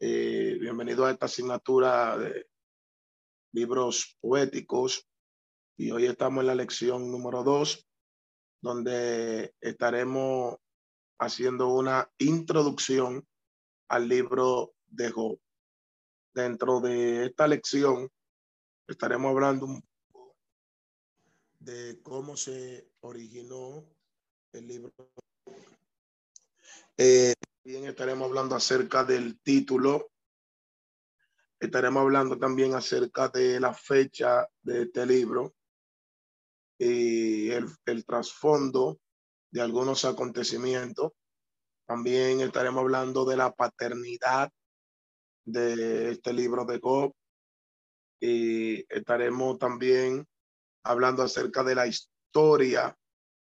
Eh, bienvenido a esta asignatura de libros poéticos y hoy estamos en la lección número dos, donde estaremos haciendo una introducción al libro de Job. Dentro de esta lección estaremos hablando un poco de cómo se originó el libro. Eh, también estaremos hablando acerca del título. Estaremos hablando también acerca de la fecha de este libro y el, el trasfondo de algunos acontecimientos. También estaremos hablando de la paternidad de este libro de Job y estaremos también hablando acerca de la historia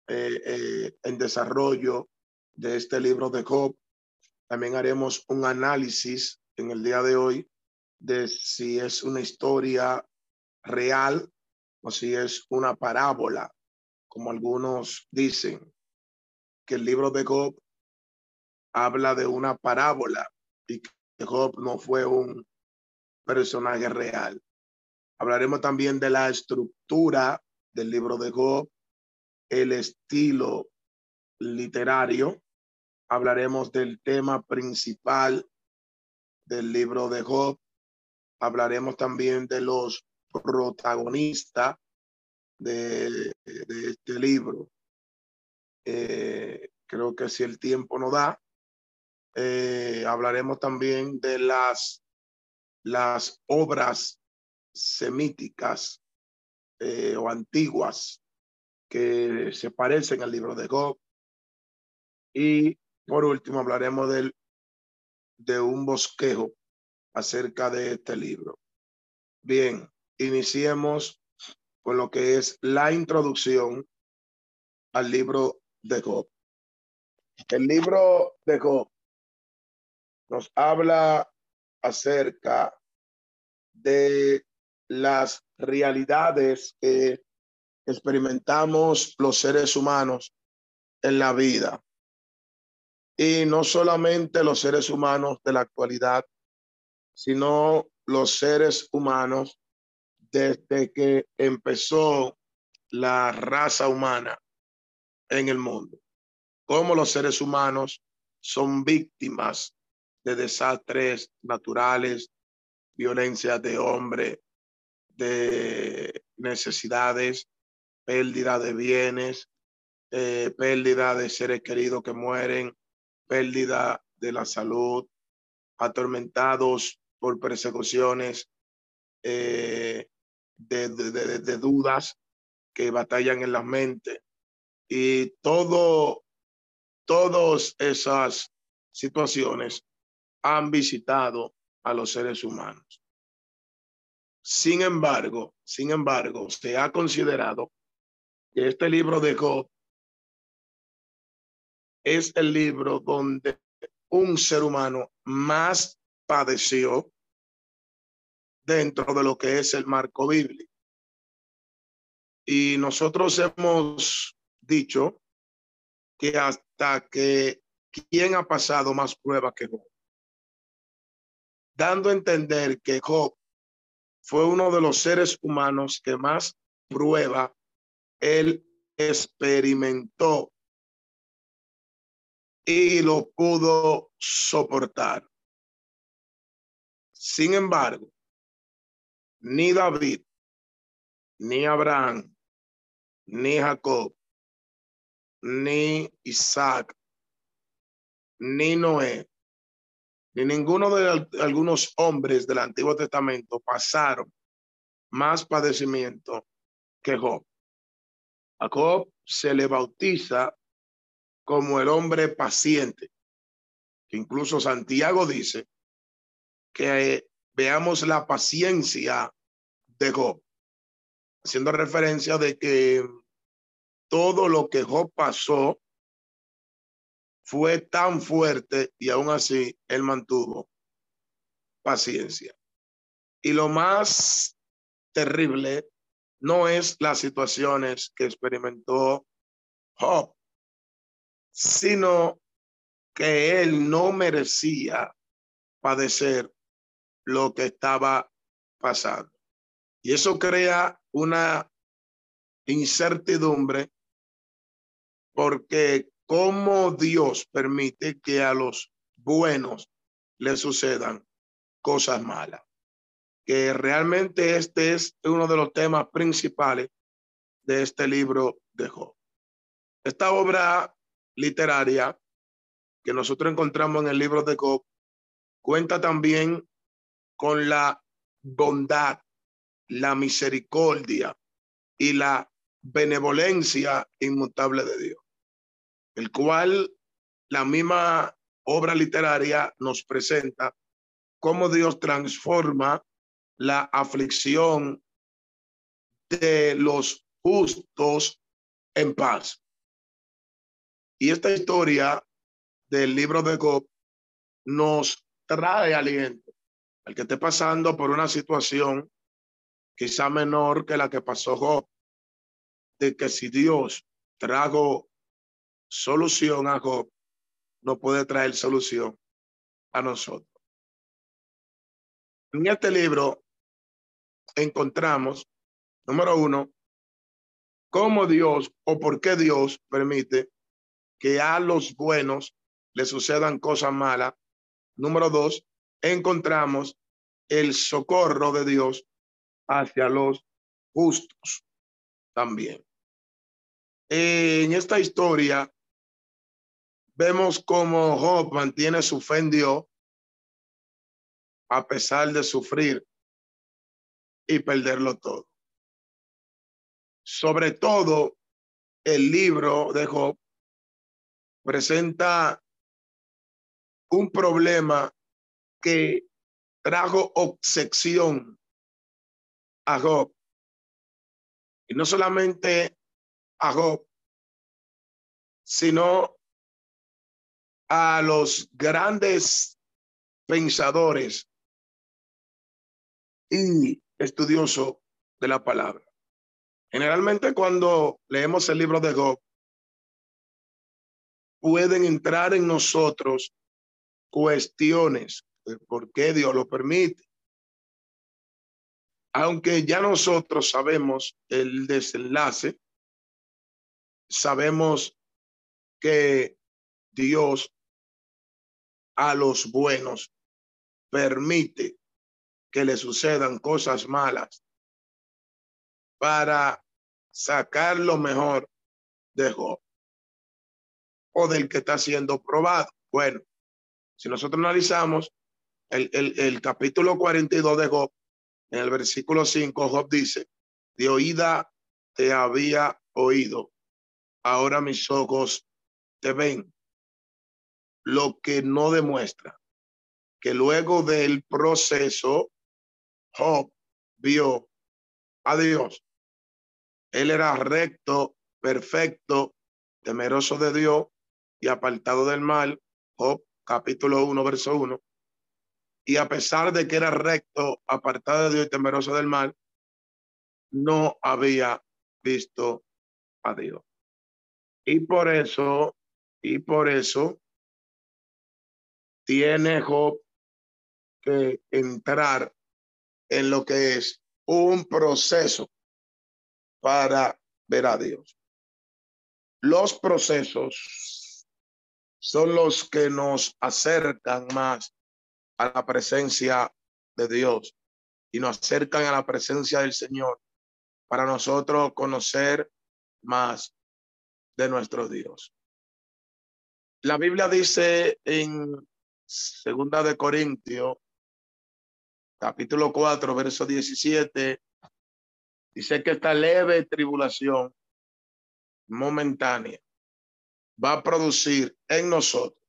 eh, eh, en desarrollo de este libro de Job también haremos un análisis en el día de hoy de si es una historia real o si es una parábola, como algunos dicen, que el libro de Job habla de una parábola y que Job no fue un personaje real. Hablaremos también de la estructura del libro de Job, el estilo literario hablaremos del tema principal del libro de Job. Hablaremos también de los protagonistas de, este libro. Eh, creo que si el tiempo no da, eh, hablaremos también de las, las obras semíticas eh, o antiguas que se parecen al libro de Job. Y por último, hablaremos del, de un bosquejo acerca de este libro. Bien, iniciemos con lo que es la introducción al libro de Job. El libro de Job nos habla acerca de las realidades que experimentamos los seres humanos en la vida. Y no solamente los seres humanos de la actualidad, sino los seres humanos desde que empezó la raza humana en el mundo. Cómo los seres humanos son víctimas de desastres naturales, violencia de hombre, de necesidades, pérdida de bienes, eh, pérdida de seres queridos que mueren, pérdida de la salud, atormentados por persecuciones eh, de, dudas que batallan en la mente. Y todo, todas esas situaciones han visitado a los seres humanos. Sin embargo, sin embargo, se ha considerado que este libro de es el libro donde un ser humano más padeció dentro de lo que es el marco bíblico. Y nosotros hemos dicho que hasta que quién ha pasado más pruebas que Job, dando a entender que Job fue uno de los seres humanos que más prueba él experimentó y lo pudo soportar. Sin embargo, ni David, ni Abraham, ni Jacob, ni Isaac, ni Noé, ni ninguno de algunos hombres del Antiguo Testamento pasaron más padecimiento que Job. A se le bautiza como el hombre paciente. Incluso Santiago dice que veamos la paciencia de Job, haciendo referencia de que todo lo que Job pasó fue tan fuerte y aún así él mantuvo paciencia. Y lo más terrible no es las situaciones que experimentó Job, sino que él no merecía padecer lo que estaba pasando. Y eso crea una incertidumbre porque cómo Dios permite que a los buenos le sucedan cosas malas. Que realmente este es uno de los temas principales de este libro de Job. Esta obra literaria que nosotros encontramos en el libro de Job cuenta también con la bondad, la misericordia y la benevolencia inmutable de Dios, el cual la misma obra literaria nos presenta cómo Dios transforma la aflicción de los justos en paz. Y esta historia del libro de Job nos trae aliento al que esté pasando por una situación quizá menor que la que pasó Job, de que si Dios trajo solución a Job, no puede traer solución a nosotros. En este libro encontramos, número uno, cómo Dios o por qué Dios permite que a los buenos le sucedan cosas malas. Número dos, encontramos el socorro de Dios hacia los justos también. En esta historia vemos cómo Job mantiene su fe en Dios a pesar de sufrir y perderlo todo. Sobre todo, el libro de Job presenta un problema que trajo obsesión a Job. Y no solamente a Job, sino a los grandes pensadores y estudiosos de la palabra. Generalmente cuando leemos el libro de Job, pueden entrar en nosotros cuestiones de por qué Dios lo permite. Aunque ya nosotros sabemos el desenlace, sabemos que Dios a los buenos permite que le sucedan cosas malas para sacar lo mejor de Job o del que está siendo probado. Bueno, si nosotros analizamos el, el, capítulo 42 de Job, en el versículo 5, Job dice, de oída te había oído, ahora mis ojos te ven, lo que no demuestra que luego del proceso, Job vio a Dios. Él era recto, perfecto, temeroso de Dios y apartado del mal, Job capítulo 1, verso 1. Y a pesar de que era recto, apartado de Dios temeroso del mal, no había visto a Dios. Y por eso, y por eso, tiene Job que entrar en lo que es un proceso para ver a Dios. Los procesos son los que nos acercan más a la presencia de Dios y nos acercan a la presencia del Señor para nosotros conocer más de nuestro Dios. La Biblia dice en Segunda de Corintios, capítulo 4, verso 17, dice que esta leve tribulación momentánea va a producir en nosotros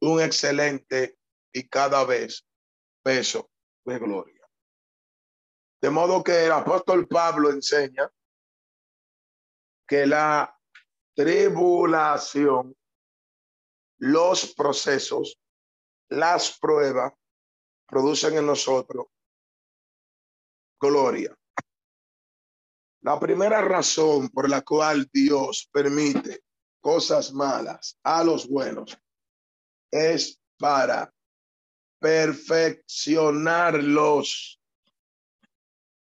un excelente y cada vez peso de gloria. De modo que el apóstol Pablo enseña que la tribulación, los procesos, las pruebas producen en nosotros gloria. La primera razón por la cual Dios permite cosas malas a los buenos es para perfeccionarlos.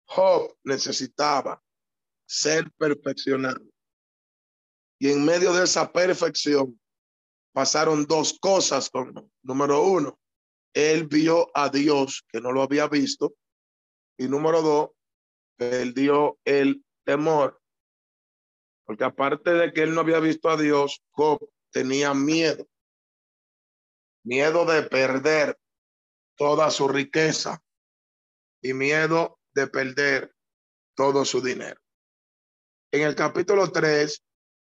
Job necesitaba ser perfeccionado. Y en medio de esa perfección pasaron dos cosas con Número uno, él vio a Dios que no lo había visto. Y número dos, perdió el temor. Porque aparte de que él no había visto a Dios, Job tenía miedo. Miedo de perder toda su riqueza y miedo de perder todo su dinero. En el capítulo 3,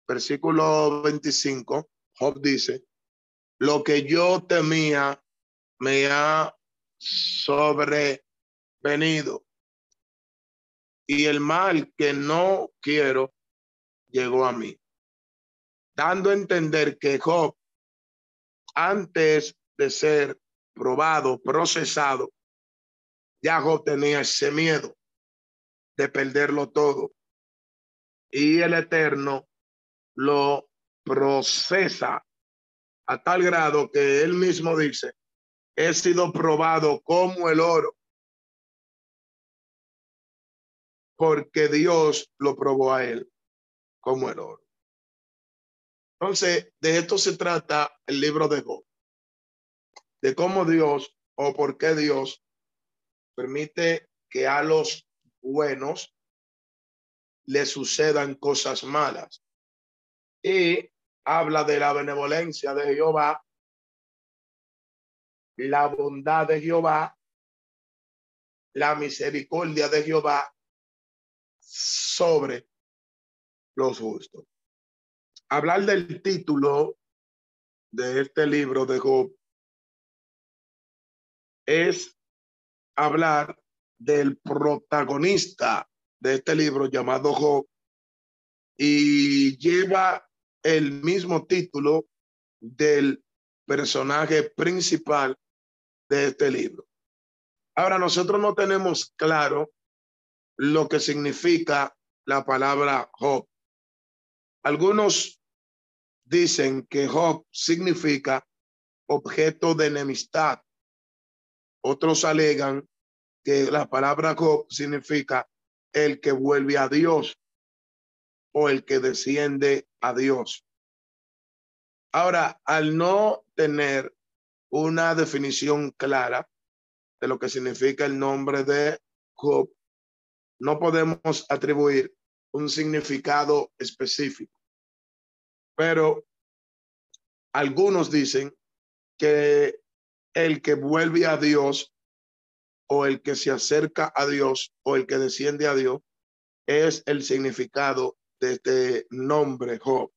versículo 25, Job dice, lo que yo temía me ha sobrevenido y el mal que no quiero llegó a mí, dando a entender que Job, antes de ser probado, procesado, ya Job tenía ese miedo de perderlo todo. Y el Eterno lo procesa a tal grado que él mismo dice, he sido probado como el oro, porque Dios lo probó a él como el oro. Entonces, de esto se trata el libro de Job, de cómo Dios o por qué Dios permite que a los buenos le sucedan cosas malas. Y habla de la benevolencia de Jehová, la bondad de Jehová, la misericordia de Jehová sobre los justos. Hablar del título de este libro de Job es hablar del protagonista de este libro llamado Job y lleva el mismo título del personaje principal de este libro. Ahora, nosotros no tenemos claro lo que significa la palabra Job. Algunos dicen que Job significa objeto de enemistad. Otros alegan que la palabra Job significa el que vuelve a Dios o el que desciende a Dios. Ahora, al no tener una definición clara de lo que significa el nombre de Job, no podemos atribuir un significado específico. Pero algunos dicen que el que vuelve a Dios o el que se acerca a Dios o el que desciende a Dios es el significado de este nombre Job.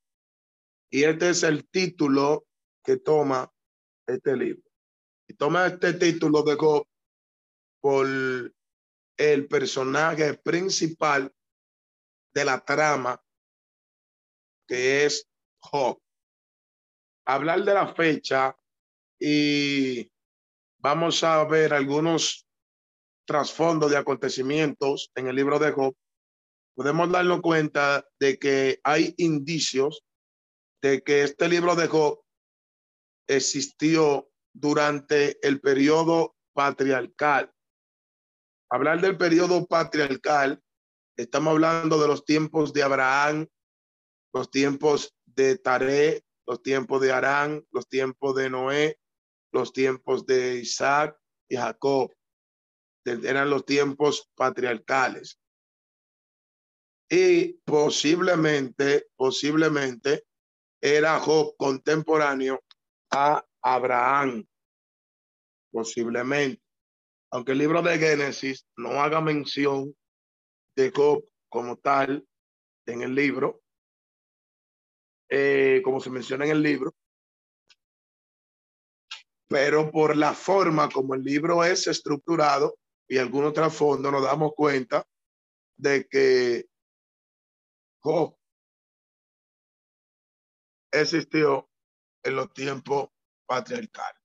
Y este es el título que toma este libro. Y toma este título de Job por el personaje principal de la trama, que es Job. Hablar de la fecha y vamos a ver algunos trasfondos de acontecimientos en el libro de Job podemos darnos cuenta de que hay indicios de que este libro de Job existió durante el periodo patriarcal. Hablar del periodo patriarcal, estamos hablando de los tiempos de Abraham, los tiempos de Taré, los tiempos de Arán, los tiempos de Noé, los tiempos de Isaac y Jacob. Eran los tiempos patriarcales y posiblemente, posiblemente era Job contemporáneo a Abraham, posiblemente. Aunque el libro de Génesis no haga mención de Job como tal en el libro, eh, como se menciona en el libro, pero por la forma como el libro es estructurado, y algún trasfondo, nos damos cuenta de que Job existió en los tiempos patriarcales.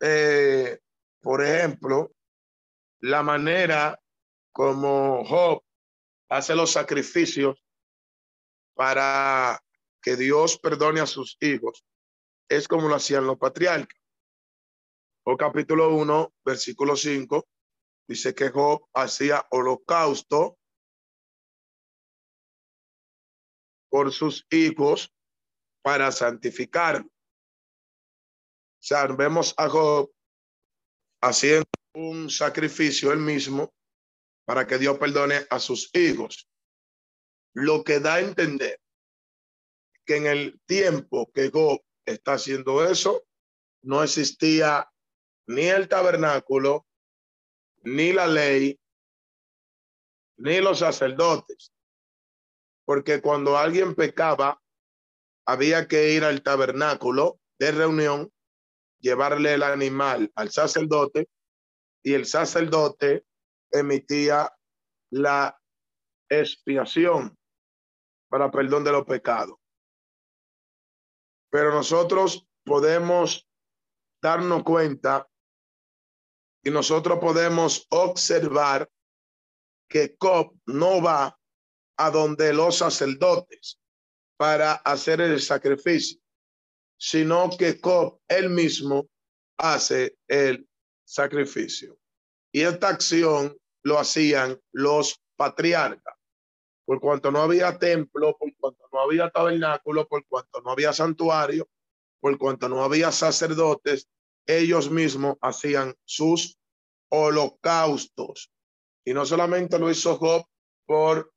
Eh, por ejemplo, la manera como Job hace los sacrificios para que Dios perdone a sus hijos es como lo hacían los patriarcas. O capítulo 1, versículo 5, dice que Job hacía holocausto por sus hijos para santificar. O sea, vemos a Job haciendo un sacrificio él mismo para que Dios perdone a sus hijos. Lo que da a entender que en el tiempo que Job está haciendo eso, no existía ni el tabernáculo, ni la ley, ni los sacerdotes. Porque cuando alguien pecaba, había que ir al tabernáculo de reunión, llevarle el animal al sacerdote y el sacerdote emitía la expiación para perdón de los pecados. Pero nosotros podemos darnos cuenta y nosotros podemos observar que Cob no va a donde los sacerdotes para hacer el sacrificio, sino que Cob él mismo hace el sacrificio. Y esta acción lo hacían los patriarcas, por cuanto no había templo, por cuanto no había tabernáculo, por cuanto no había santuario, por cuanto no había sacerdotes, ellos mismos hacían sus holocaustos. Y no solamente lo hizo Job por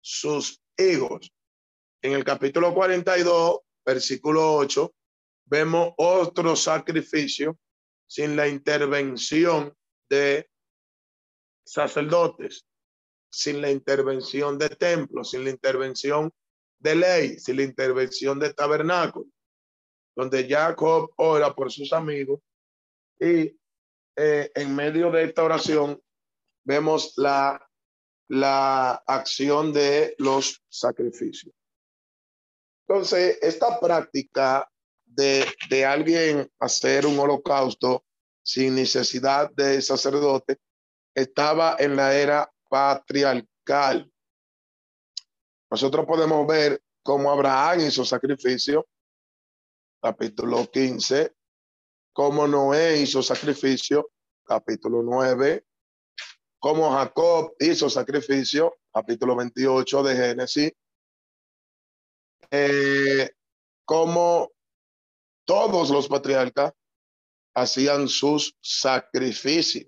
sus hijos. En el capítulo 42, versículo 8, vemos otro sacrificio sin la intervención de sacerdotes, sin la intervención de templos, sin la intervención de ley, sin la intervención de tabernáculo, donde Jacob ora por sus amigos y eh, en medio de esta oración vemos la, la acción de los sacrificios. Entonces, esta práctica de, de alguien hacer un holocausto sin necesidad de sacerdote estaba en la era patriarcal. Nosotros podemos ver cómo Abraham hizo sacrificio, capítulo 15, cómo Noé hizo sacrificio, capítulo 9, cómo Jacob hizo sacrificio, capítulo 28 de Génesis, eh, cómo todos los patriarcas hacían sus sacrificios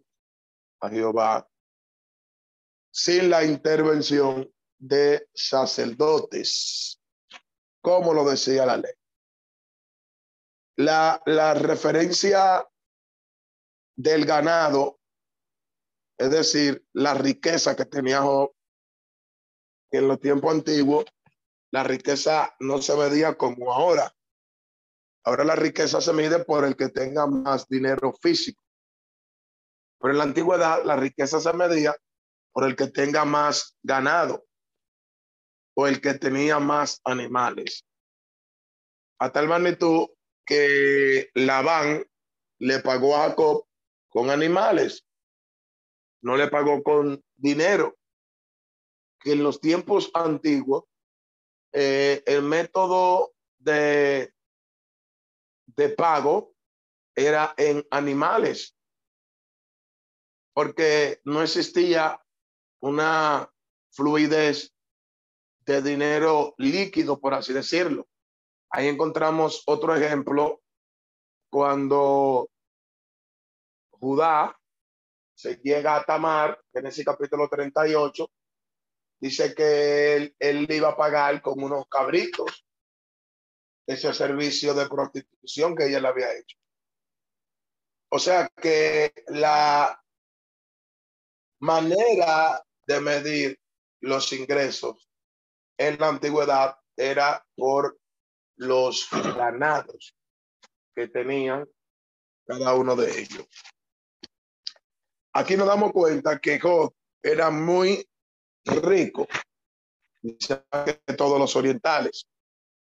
a Jehová sin la intervención de sacerdotes, como lo decía la ley. La, la referencia del ganado, es decir, la riqueza que tenía Job en los tiempos antiguos, la riqueza no se medía como ahora. Ahora la riqueza se mide por el que tenga más dinero físico. Pero en la antigüedad la riqueza se medía por el que tenga más ganado o el que tenía más animales. A tal magnitud que Labán le pagó a Jacob con animales, no le pagó con dinero. Que en los tiempos antiguos eh, el método de de pago era en animales, porque no existía una fluidez de dinero líquido, por así decirlo. Ahí encontramos otro ejemplo cuando Judá se llega a Tamar, ese capítulo 38, dice que él, él iba a pagar con unos cabritos ese servicio de prostitución que ella le había hecho. O sea que la manera de medir los ingresos en la antigüedad era por los ganados que tenían cada uno de ellos. aquí nos damos cuenta que Job era muy rico, de todos los orientales.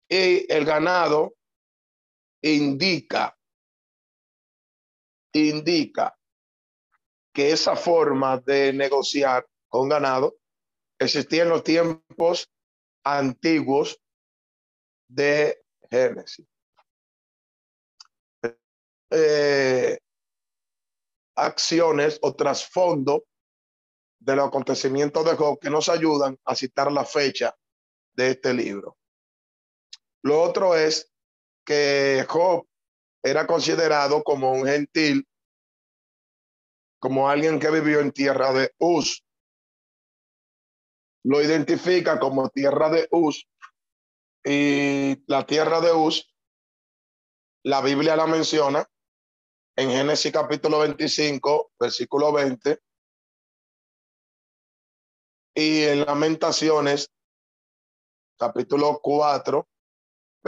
Y el ganado indica, indica que esa forma de negociar con ganado existía en los tiempos antiguos de Génesis. Eh, acciones o trasfondo de los acontecimientos de Job que nos ayudan a citar la fecha de este libro. Lo otro es que Job era considerado como un gentil, como alguien que vivió en tierra de Uz. Lo identifica como tierra de Uz y la tierra de Uz, la Biblia la menciona en Génesis capítulo 25, versículo 20, y en Lamentaciones capítulo 4,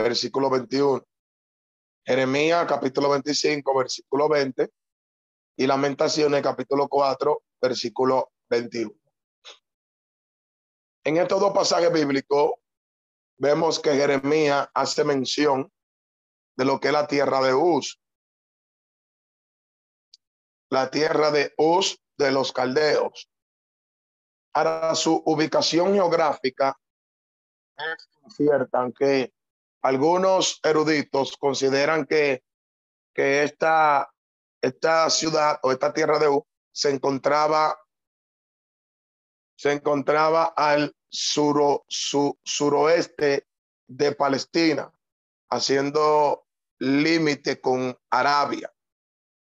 versículo 21. Jeremías capítulo 25, versículo 20 y Lamentaciones capítulo 4, versículo 21. En estos dos pasajes bíblicos vemos que Jeremías hace mención de lo que es la tierra de Uz. La tierra de Uz de los caldeos. Ahora, su ubicación geográfica es cierta, aunque algunos eruditos consideran que, que esta, esta ciudad o esta tierra de U se encontraba, se encontraba al suro, su, suroeste de Palestina, haciendo límite con Arabia.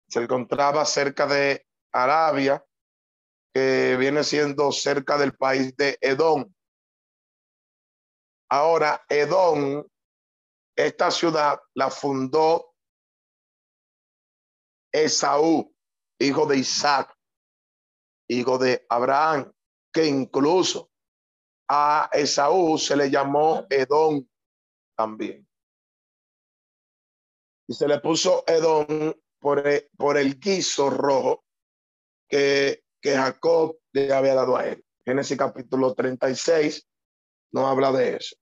Se encontraba cerca de Arabia, que viene siendo cerca del país de Edom. Ahora, Edom esta ciudad la fundó Esaú, hijo de Isaac, hijo de Abraham, que incluso a Esaú se le llamó Edom también. Y se le puso Edom por el, por el guiso rojo que, Jacob le había dado a él. Génesis capítulo 36 no habla de eso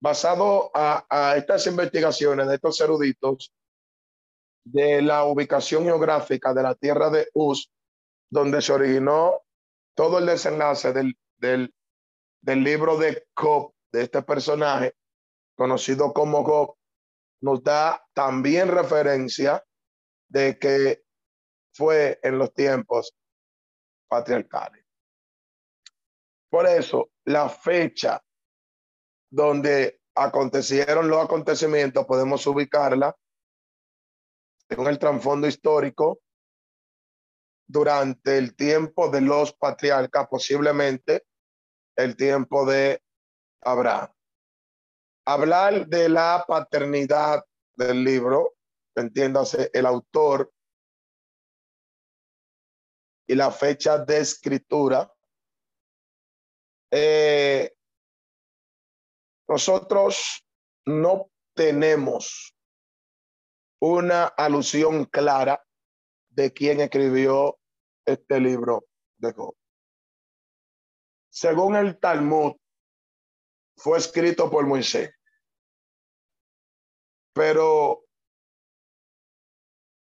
basado a, estas investigaciones de estos eruditos de la ubicación geográfica de la tierra de Uz, donde se originó todo el desenlace del, del, del libro de Job, de este personaje conocido como Job, nos da también referencia de que fue en los tiempos patriarcales. Por eso, la fecha donde acontecieron los acontecimientos, podemos ubicarla en el trasfondo histórico durante el tiempo de los patriarcas, posiblemente el tiempo de Abraham. Hablar de la paternidad del libro, entiéndase el autor y la fecha de escritura, eh, nosotros no tenemos una alusión clara de quién escribió este libro de Job. Según el Talmud, fue escrito por Moisés. Pero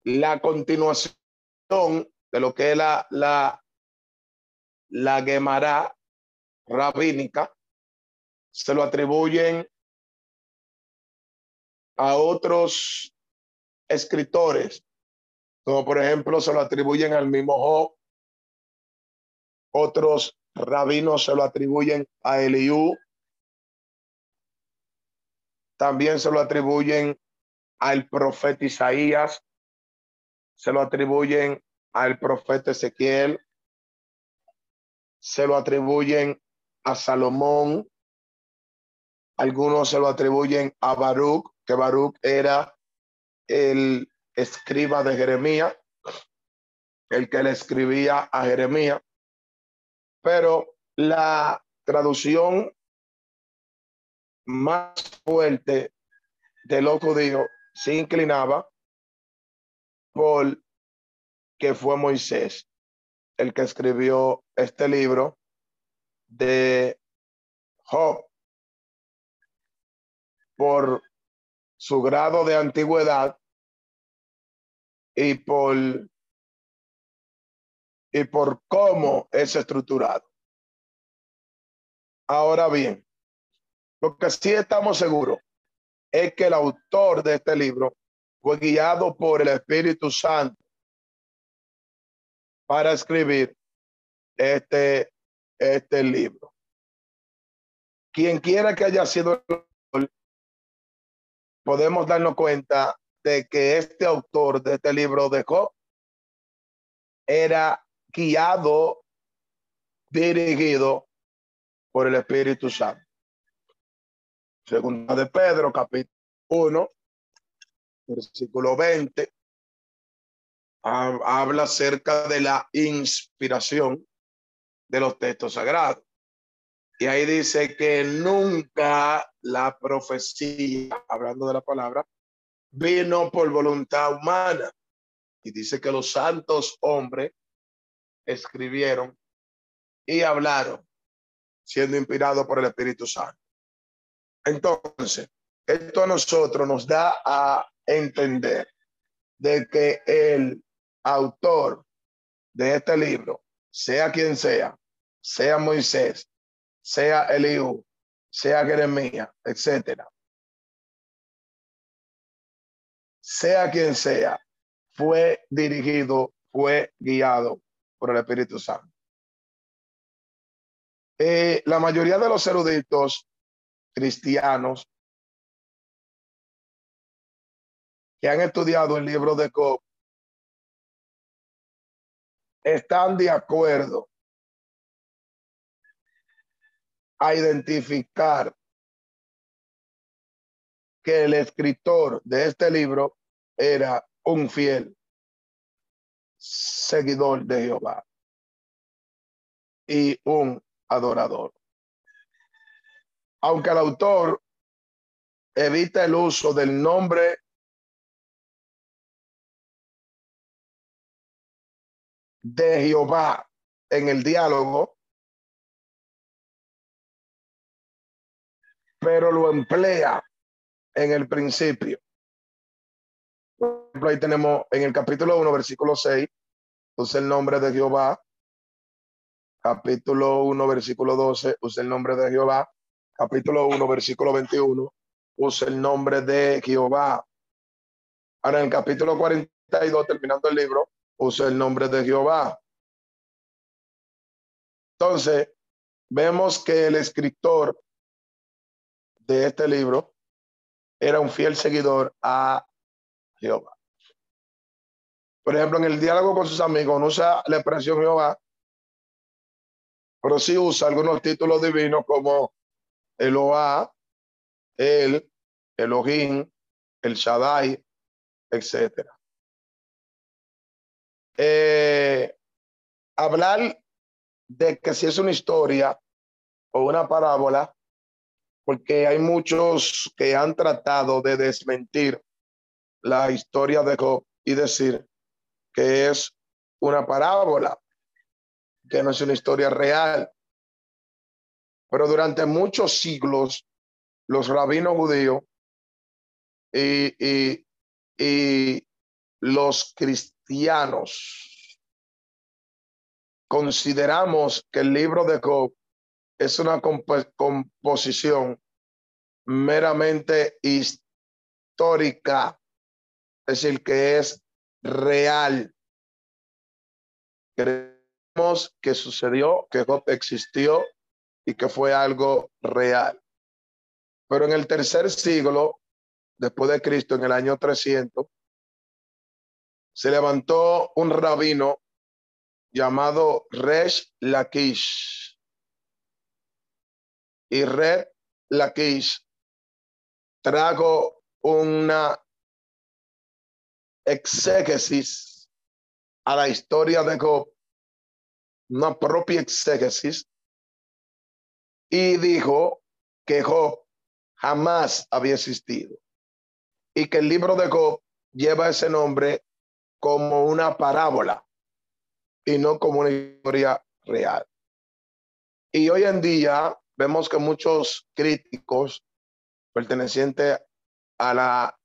la continuación de lo que es la, la, la Gemara rabínica se lo atribuyen a otros escritores, como por ejemplo se lo atribuyen al mismo Job, otros rabinos se lo atribuyen a Eliú, también se lo atribuyen al profeta Isaías, se lo atribuyen al profeta Ezequiel, se lo atribuyen a Salomón, algunos se lo atribuyen a Baruch, que Baruch era el escriba de Jeremías, el que le escribía a Jeremías. Pero la traducción más fuerte de los judíos se inclinaba por que fue Moisés. el que escribió este libro de Job por su grado de antigüedad y por y por cómo es estructurado. Ahora bien, lo que sí estamos seguros es que el autor de este libro fue guiado por el Espíritu Santo para escribir este, este libro. Quien quiera que haya sido, podemos darnos cuenta de que este autor de este libro dejó era guiado, dirigido por el Espíritu Santo. Segunda de Pedro, capítulo 1, versículo 20, habla acerca de la inspiración de los textos sagrados. Y ahí dice que nunca la profecía, hablando de la palabra, vino por voluntad humana. Y dice que los santos hombres escribieron y hablaron, siendo inspirados por el Espíritu Santo. Entonces, esto a nosotros nos da a entender de que el autor de este libro, sea quien sea, sea Moisés, sea Eliú, sea Jeremías, etcétera, sea quien sea, fue dirigido, fue guiado por el Espíritu Santo. Eh, la mayoría de los eruditos cristianos que han estudiado el libro de Job están de acuerdo a identificar que el escritor de este libro era un fiel seguidor de Jehová y un adorador. Aunque el autor evita el uso del nombre de Jehová en el diálogo, pero lo emplea en el principio. Por ejemplo, ahí tenemos en el capítulo 1, versículo 6, usa el nombre de Jehová. Capítulo 1, versículo 12, usa el nombre de Jehová. Capítulo 1, versículo 21, usa el nombre de Jehová. Ahora en el capítulo 42, terminando el libro, usa el nombre de Jehová. Entonces, vemos que el escritor de este libro era un fiel seguidor a Jehová. Por ejemplo, en el diálogo con sus amigos no usa la expresión Jehová, pero sí usa algunos títulos divinos como Eloah, el, Elohim, el Shaddai, etcétera. Eh, hablar de que si es una historia o una parábola, porque hay muchos que han tratado de desmentir la historia de Job y decir que es una parábola, que no es una historia real. Pero durante muchos siglos, los rabinos judíos y, y, y los cristianos consideramos que el libro de Job es una composición meramente histórica, es decir, que es real. Creemos que sucedió, que existió y que fue algo real. Pero en el tercer siglo, después de Cristo, en el año 300, se levantó un rabino llamado Resh Lakish. Y Red Lakish trajo una exégesis a la historia de Job, una propia exégesis, y dijo que Job jamás había existido y que el libro de Job lleva ese nombre como una parábola. y no como una historia real. Y hoy en día vemos que muchos críticos pertenecientes a la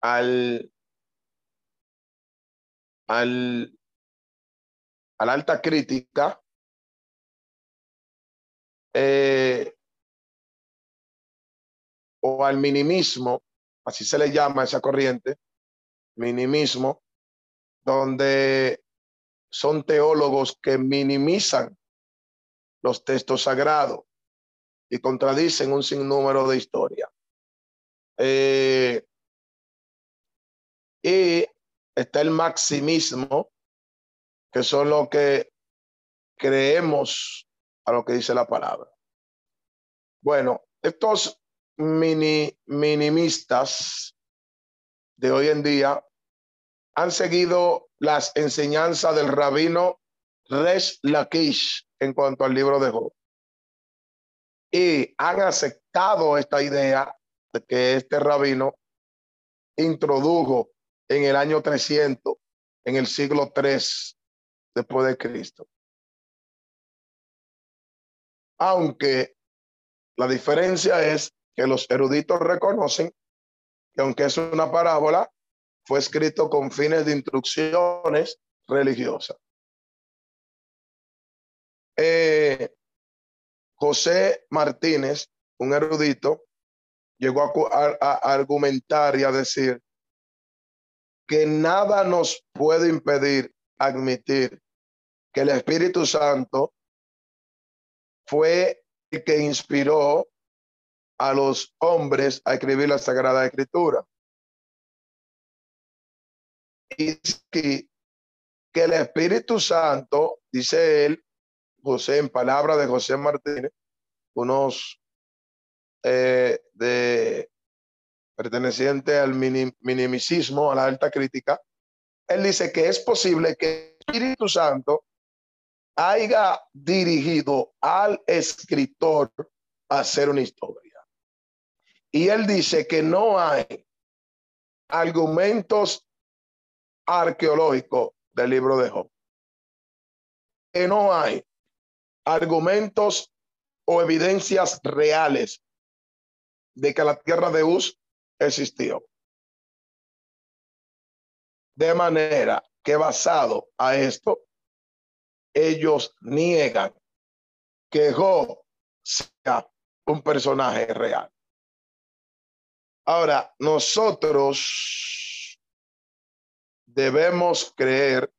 al al alta crítica eh, o al minimismo, así se le llama esa corriente, minimismo, donde son teólogos que minimizan los textos sagrados y contradicen un sinnúmero de historias. Eh, y está el maximismo, que son lo que creemos a lo que dice la palabra. Bueno, estos mini, minimistas de hoy en día han seguido las enseñanzas del rabino Resh Lakish en cuanto al libro de Job. Y han aceptado esta idea de que este rabino introdujo en el año 300, en el siglo 3 después de Cristo. Aunque la diferencia es que los eruditos reconocen que aunque es una parábola, fue escrito con fines de instrucciones religiosas. Eh, José Martínez, un erudito, llegó a, a, argumentar y a decir que nada nos puede impedir admitir que el Espíritu Santo fue el que inspiró a los hombres a escribir la Sagrada Escritura. Y que, que el Espíritu Santo, dice él, José, en palabra de José Martínez, unos eh, de perteneciente al minimicismo, a la alta crítica, él dice que es posible que el Espíritu Santo haya dirigido al escritor a hacer una historia. Y él dice que no hay argumentos arqueológicos del libro de Job. Que no hay argumentos o evidencias reales de que la tierra de Uz existió. De manera que basado a esto, ellos niegan que Job sea un personaje real. Ahora, nosotros debemos creer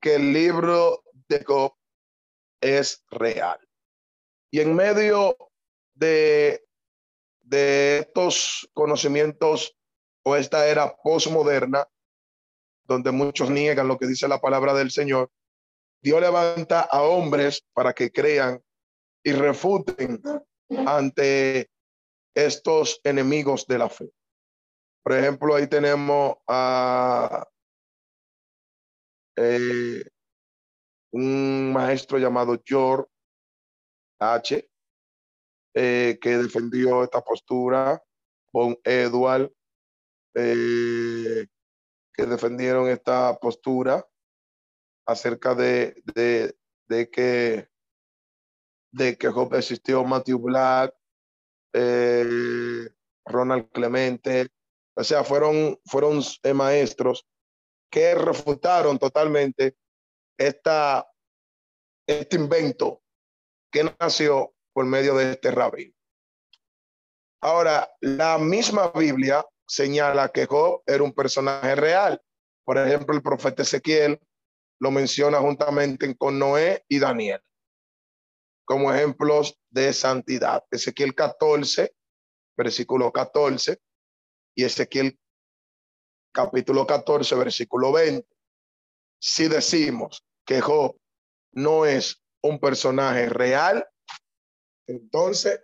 que el libro de Job es real. Y en medio de, de estos conocimientos o esta era postmoderna, donde muchos niegan lo que dice la palabra del Señor, Dios levanta a hombres para que crean y refuten ante estos enemigos de la fe. Por ejemplo, ahí tenemos a eh, un maestro llamado George H., eh, que defendió esta postura, con Edward, eh, que defendieron esta postura acerca de, de, que de que Job existió Matthew Black, eh, Ronald Clemente, o sea, fueron, fueron maestros que refutaron totalmente esta, este invento que nació por medio de este rabino. Ahora, la misma Biblia señala que Job era un personaje real. Por ejemplo, el profeta Ezequiel lo menciona juntamente con Noé y Daniel como ejemplos de santidad. Ezequiel 14, versículo 14 y Ezequiel capítulo 14, versículo 20. Si decimos que Job no es un personaje real, entonces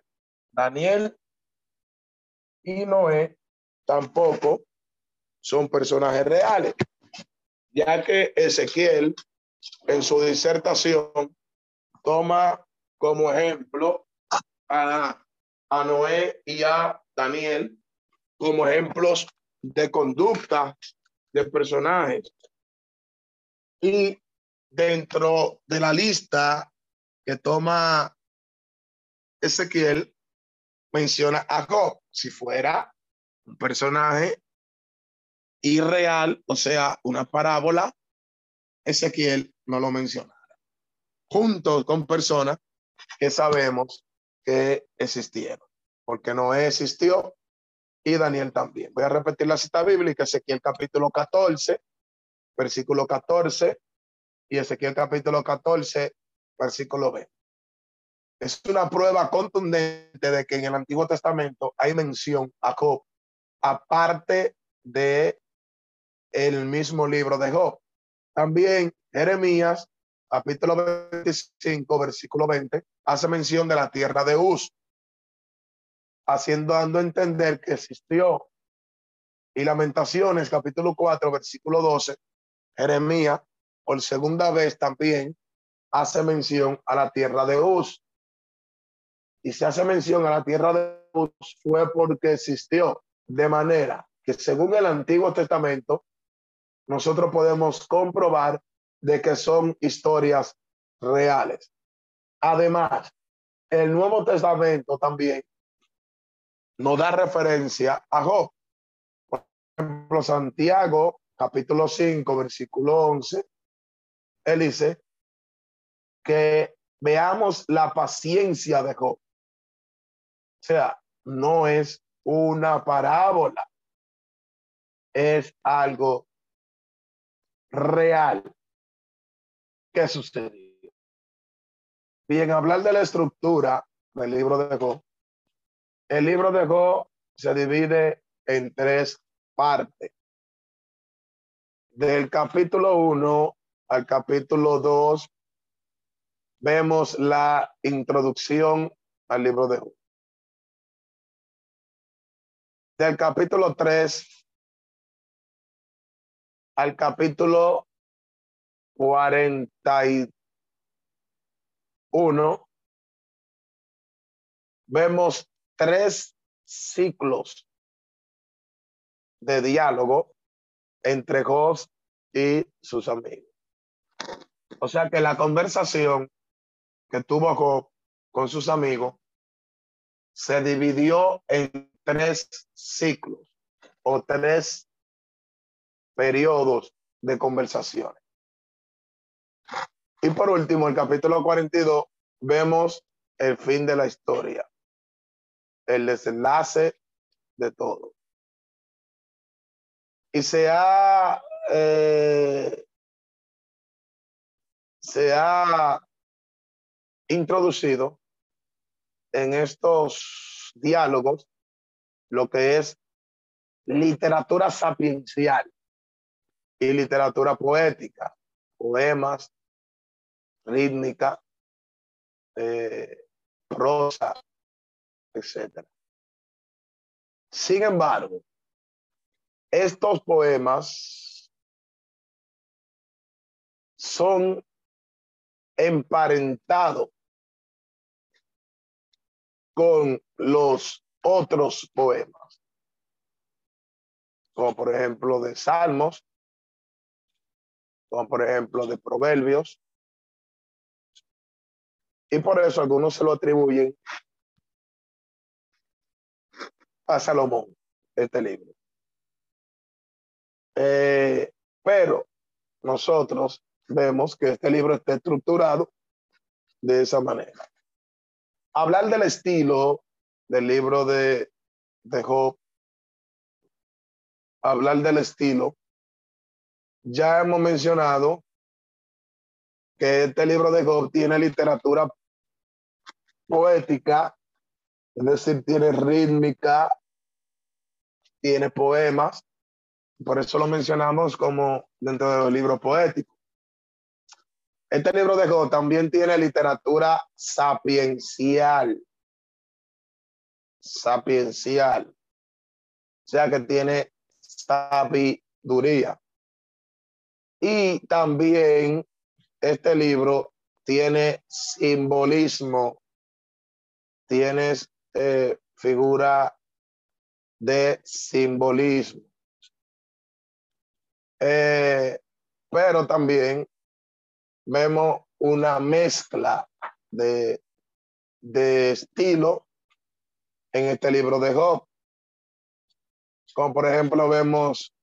Daniel y Noé tampoco son personajes reales, ya que Ezequiel en su disertación toma como ejemplo a, a Noé y a Daniel como ejemplos de conducta de personajes. Y dentro de la lista que toma Ezequiel, menciona a Job. Si fuera un personaje irreal, o sea, una parábola, Ezequiel no lo mencionara. Junto con personas que sabemos que existieron, porque Noé existió y Daniel también. Voy a repetir la cita bíblica, Ezequiel capítulo 14, versículo 14 y Ezequiel capítulo 14, versículo 20. Es una prueba contundente de que en el Antiguo Testamento hay mención a Job, aparte de el mismo libro de Job. También Jeremías, capítulo 25, versículo 20, hace mención de la tierra de Uz, haciendo dando a entender que existió. Y Lamentaciones, capítulo 4, versículo 12, Jeremías, por segunda vez también, hace mención a la tierra de Uz. Y se hace mención a la tierra de Uz fue porque existió, de manera que según el Antiguo Testamento, nosotros podemos comprobar de que son historias reales. Además, el Nuevo Testamento también nos da referencia a Job. Por ejemplo, Santiago, capítulo 5, versículo 11, él dice que veamos la paciencia de Job. O sea, no es una parábola, es algo real. ¿Qué sucedió? Bien, hablar de la estructura del libro de Job. El libro de Job se divide en tres partes. Del capítulo 1 al capítulo 2 vemos la introducción al libro de. Del capítulo 3 al capítulo 41, vemos tres ciclos de diálogo entre Job y sus amigos. O sea que la conversación que tuvo con sus amigos se dividió en tres ciclos o tres periodos de conversaciones. Y por último, el capítulo 42, vemos el fin de la historia, el desenlace de todo. Y se ha, eh, se ha introducido en estos diálogos lo que es literatura sapiencial y literatura poética, poemas, rítmica, eh, prosa, etc. Sin embargo, estos poemas son emparentados con los otros poemas, como por ejemplo de Salmos, como por ejemplo de Proverbios. Y por eso algunos se lo atribuyen a Salomón, este libro. Eh, pero nosotros vemos que este libro está estructurado de esa manera. Hablar del estilo del libro de, de Job, hablar del estilo ya hemos mencionado que este libro de Job tiene literatura poética, es decir, tiene rítmica, tiene poemas, por eso lo mencionamos como dentro de los libros poéticos. Este libro de Job también tiene literatura sapiencial, sapiencial, o sea que tiene sabiduría. Y también este libro tiene simbolismo, tienes eh, figura de simbolismo. Eh, pero también vemos una mezcla de, de estilo en este libro de Job. Como por ejemplo vemos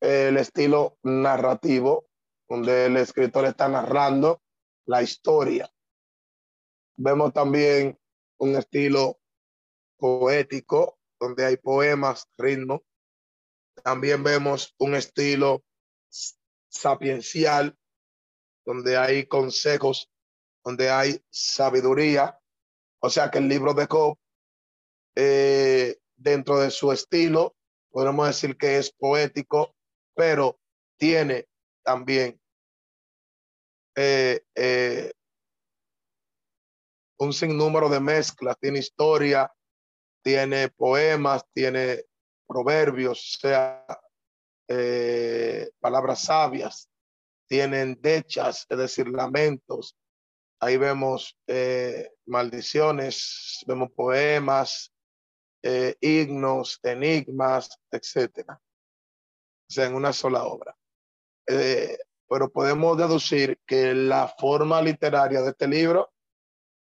el estilo narrativo, donde el escritor está narrando la historia. Vemos también un estilo poético, donde hay poemas, ritmo. También vemos un estilo sapiencial, donde hay consejos, donde hay sabiduría. O sea que el libro de Job, eh, dentro de su estilo, podemos decir que es poético, pero tiene también eh, eh, un sinnúmero de mezclas, tiene historia, tiene poemas, tiene proverbios, o sea, eh, palabras sabias, tienen dechas, es decir, lamentos. Ahí vemos eh, maldiciones, vemos poemas, eh, himnos, enigmas, etcétera. O sea, en una sola obra. pero podemos deducir que la forma literaria de este libro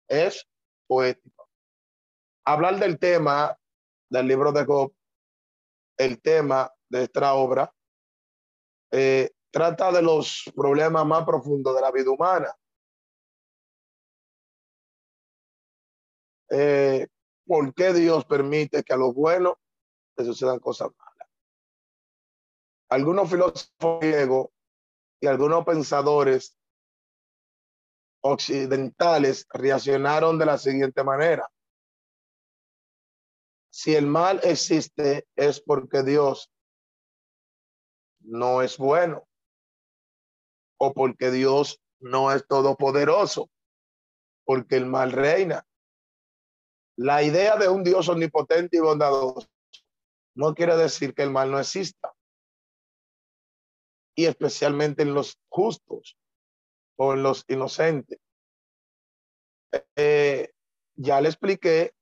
es poético. Hablar del tema del libro de Job, el tema de esta obra, eh, trata de los problemas más profundos de la vida humana. Eh, ¿Por qué Dios permite que a los buenos le sucedan cosas malas? Algunos filósofos griegos y algunos pensadores occidentales reaccionaron de la siguiente manera. Si el mal existe es porque Dios no es bueno o porque Dios no es todopoderoso, porque el mal reina. La idea de un Dios omnipotente y bondadoso no quiere decir que el mal no exista. Y especialmente en los justos o en los inocentes. Eh, ya le expliqué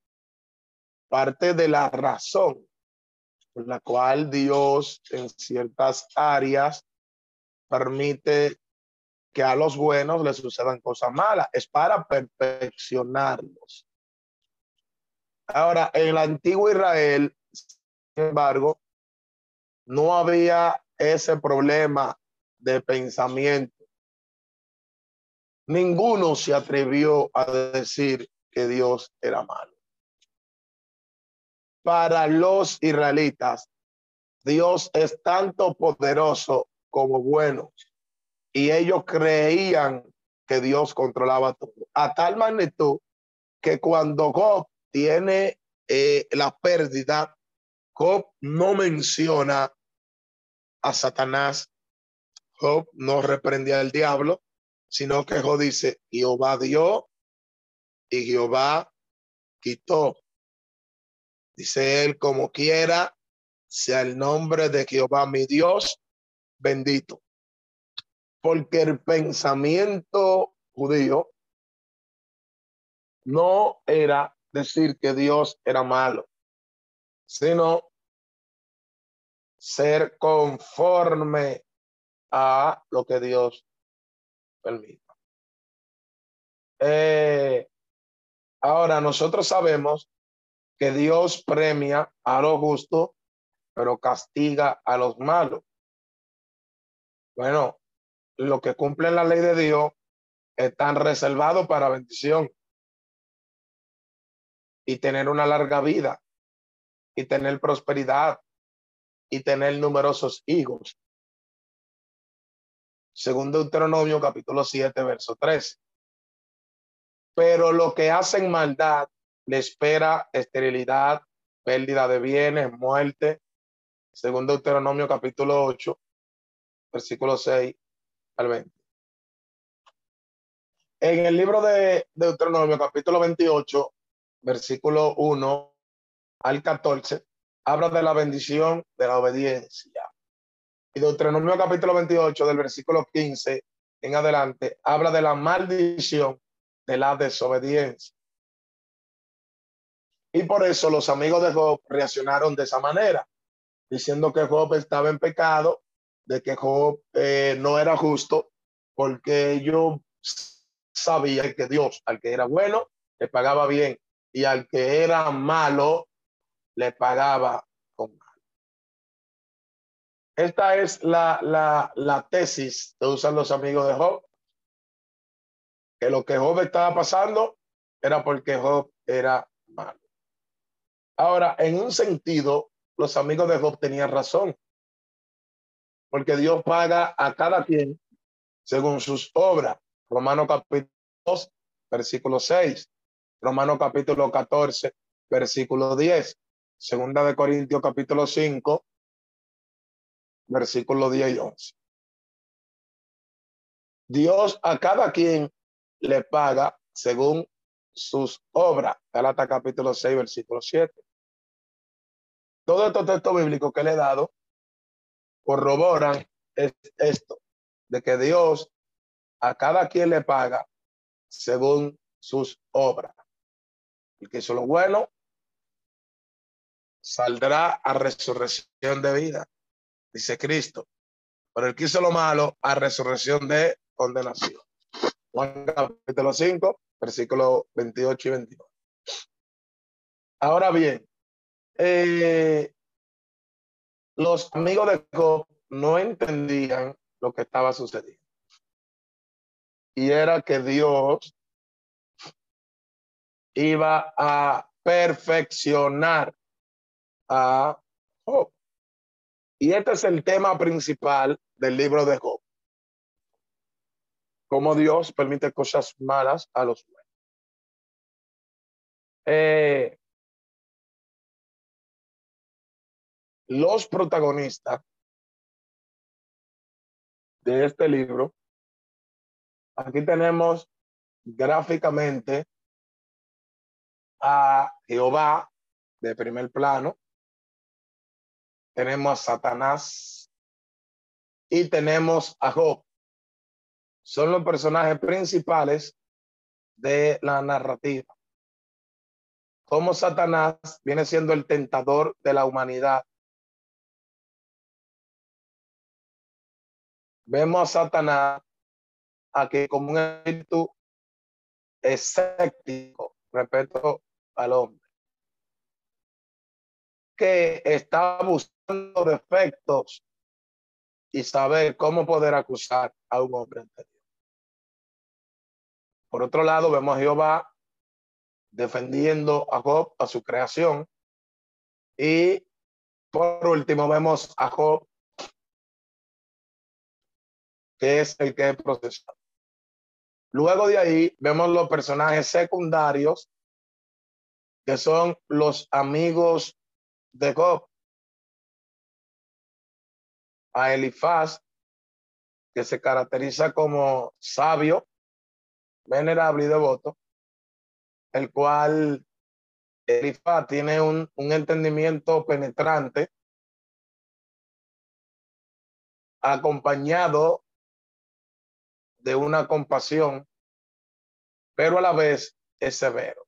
parte de la razón por la cual Dios en ciertas áreas permite que a los buenos les sucedan cosas malas. Es para perfeccionarlos. Ahora, en el antiguo Israel, sin embargo, no había ese problema de pensamiento ninguno se atrevió a decir que Dios era malo. Para los israelitas, Dios es tanto poderoso como bueno. Y ellos creían que Dios controlaba todo. A tal magnitud que cuando Job tiene eh, la pérdida, Job no menciona a Satanás. Job no reprendía al diablo sino que Job dice, Jehová dio y Jehová quitó. Dice él, como quiera, sea el nombre de Jehová mi Dios bendito. Porque el pensamiento judío no era decir que Dios era malo, sino ser conforme a lo que Dios permita. Eh, ahora, nosotros sabemos que Dios premia a los justos, pero castiga a los malos. Bueno, lo que cumple la ley de Dios están reservados para bendición y tener una larga vida y tener prosperidad y tener numerosos hijos. Según Deuteronomio capítulo 7, verso 3. Pero lo que hacen maldad le espera esterilidad, pérdida de bienes, muerte, según Deuteronomio capítulo 8, versículo 6 al 20. En el libro de Deuteronomio capítulo 28, versículo 1 al 14, habla de la bendición de la obediencia. Y Deuteronomio capítulo 28 del versículo 15 en adelante habla de la maldición de la desobediencia. Y por eso los amigos de Job reaccionaron de esa manera, diciendo que Job estaba en pecado, de que Job eh, no era justo, porque ellos sabían que Dios, al que era bueno, le pagaba bien y al que era malo, le pagaba con mal. Esta es la, la, la tesis que usan los amigos de Job, que lo que Job estaba pasando era porque Job era malo. Ahora, en un sentido, los amigos de Job tenían razón, porque Dios paga a cada quien según sus obras. Romano capítulo 2, versículo 6. Romano capítulo 14, versículo 10. Segunda de Corintios capítulo 5, versículo 10 y 11. Dios a cada quien le paga según sus obras. Galata capítulo 6, versículo 7. Todos estos textos bíblicos que le he dado corroboran esto, de que Dios a cada quien le paga según sus obras. El que hizo lo bueno saldrá a resurrección de vida, dice Cristo. Pero el que hizo lo malo a resurrección de condenación. Juan capítulo 5, versículo 28 y 29. Ahora bien, eh, los amigos de Job no entendían lo que estaba sucediendo. Y era que Dios iba a perfeccionar a Job. Y este es el tema principal del libro de Job. Cómo Dios permite cosas malas a los buenos. Eh, los protagonistas de este libro, aquí tenemos gráficamente a Jehová de primer plano, tenemos a Satanás y tenemos a Job. Son los personajes principales de la narrativa. Como Satanás viene siendo el tentador de la humanidad. Vemos a Satanás aquí como un espíritu escéptico respecto al hombre que está buscando defectos y saber cómo poder acusar a un hombre anterior. Por otro lado, vemos a Jehová defendiendo a Job, a su creación. Y por último, vemos a Job, que es el que es procesado. Luego de ahí, vemos los personajes secundarios, que son los amigos de Job a Elifaz, que se caracteriza como sabio, venerable y devoto, el cual Elifaz tiene un, un entendimiento penetrante, acompañado de una compasión, pero a la vez es severo.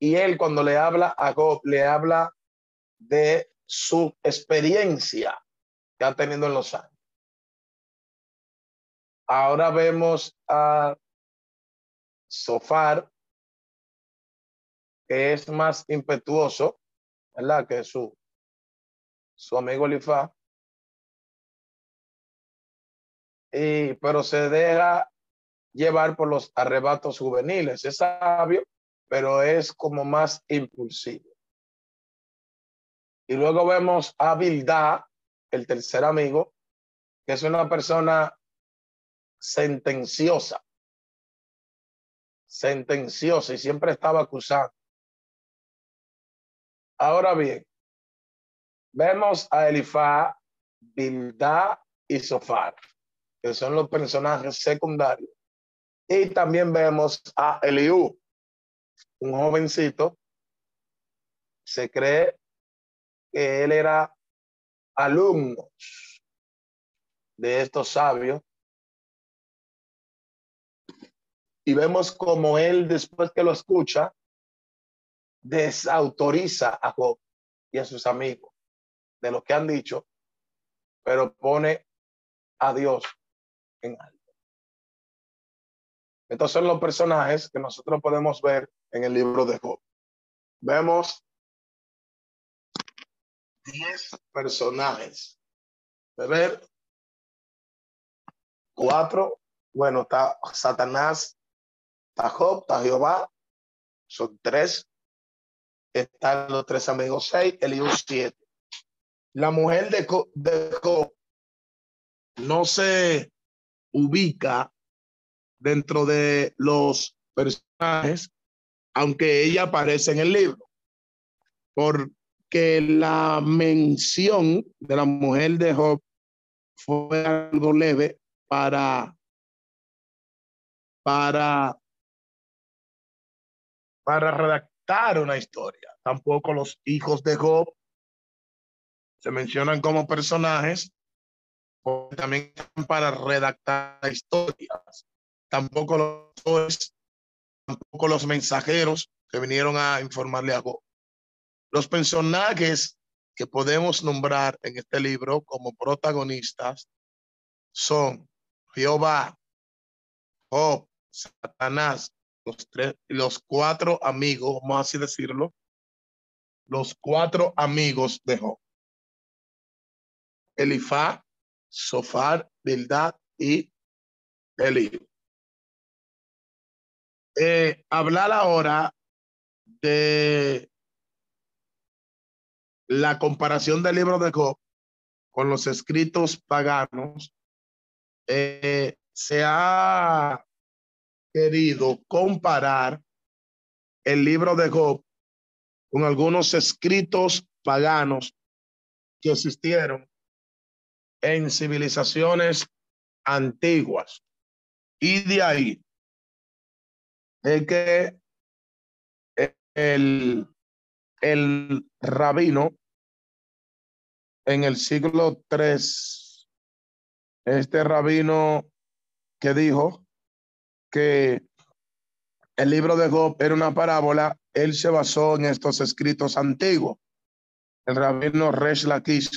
Y él cuando le habla a Job, le habla de su experiencia que ha tenido en los años. Ahora vemos a Sofar, que es más impetuoso, ¿verdad? Que su, su amigo Lifa. Y, pero se deja llevar por los arrebatos juveniles. Es sabio, pero es como más impulsivo. Y luego vemos a Bildad, el tercer amigo, que es una persona sentenciosa, sentenciosa y siempre estaba acusando. Ahora bien, vemos a Elifá, Bildad y Sofar, que son los personajes secundarios. Y también vemos a Eliú, un jovencito, se cree que él era alumno de estos sabios. Y vemos como él, después que lo escucha, desautoriza a Job y a sus amigos de lo que han dicho, pero pone a Dios en alto. Estos son los personajes que nosotros podemos ver en el libro de Job. Vemos 10 personajes. De ver, cuatro, bueno, está Satanás, está Job, está Jehová, son tres. Están los tres amigos, seis, Eliú, siete. La mujer de, de Job no se ubica dentro de los personajes, aunque ella aparece en el libro, porque la mención de la mujer de Job fue algo leve para para para redactar una historia. Tampoco los hijos de Job se mencionan como personajes, también para redactar historias tampoco los, tampoco los mensajeros que vinieron a informarle a Job. Los personajes que podemos nombrar en este libro como protagonistas son Jehová, Job, Satanás, los tres, los cuatro amigos, vamos así decirlo, los cuatro amigos de Job. Elifá, Sofar, Bildad y Eli eh, hablar ahora de la comparación del libro de Job con los escritos paganos, eh, se ha querido comparar el libro de Job con algunos escritos paganos que existieron en civilizaciones antiguas. Y de ahí es que el, el rabino en el siglo III, este rabino que dijo que el libro de Job era una parábola, él se basó en estos escritos antiguos. El rabino Resh Lakish,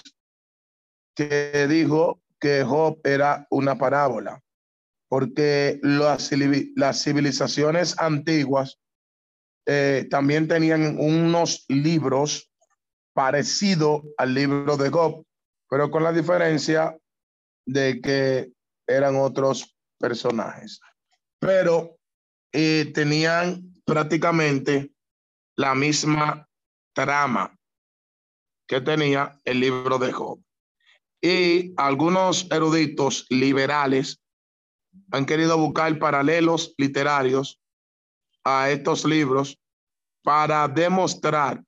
que dijo que Job era una parábola porque las, civilizaciones antiguas eh, también tenían unos libros parecidos al libro de Job, pero con la diferencia de que eran otros personajes. Pero eh, tenían prácticamente la misma trama que tenía el libro de Job. Y algunos eruditos liberales han querido buscar paralelos literarios a estos libros para demostrar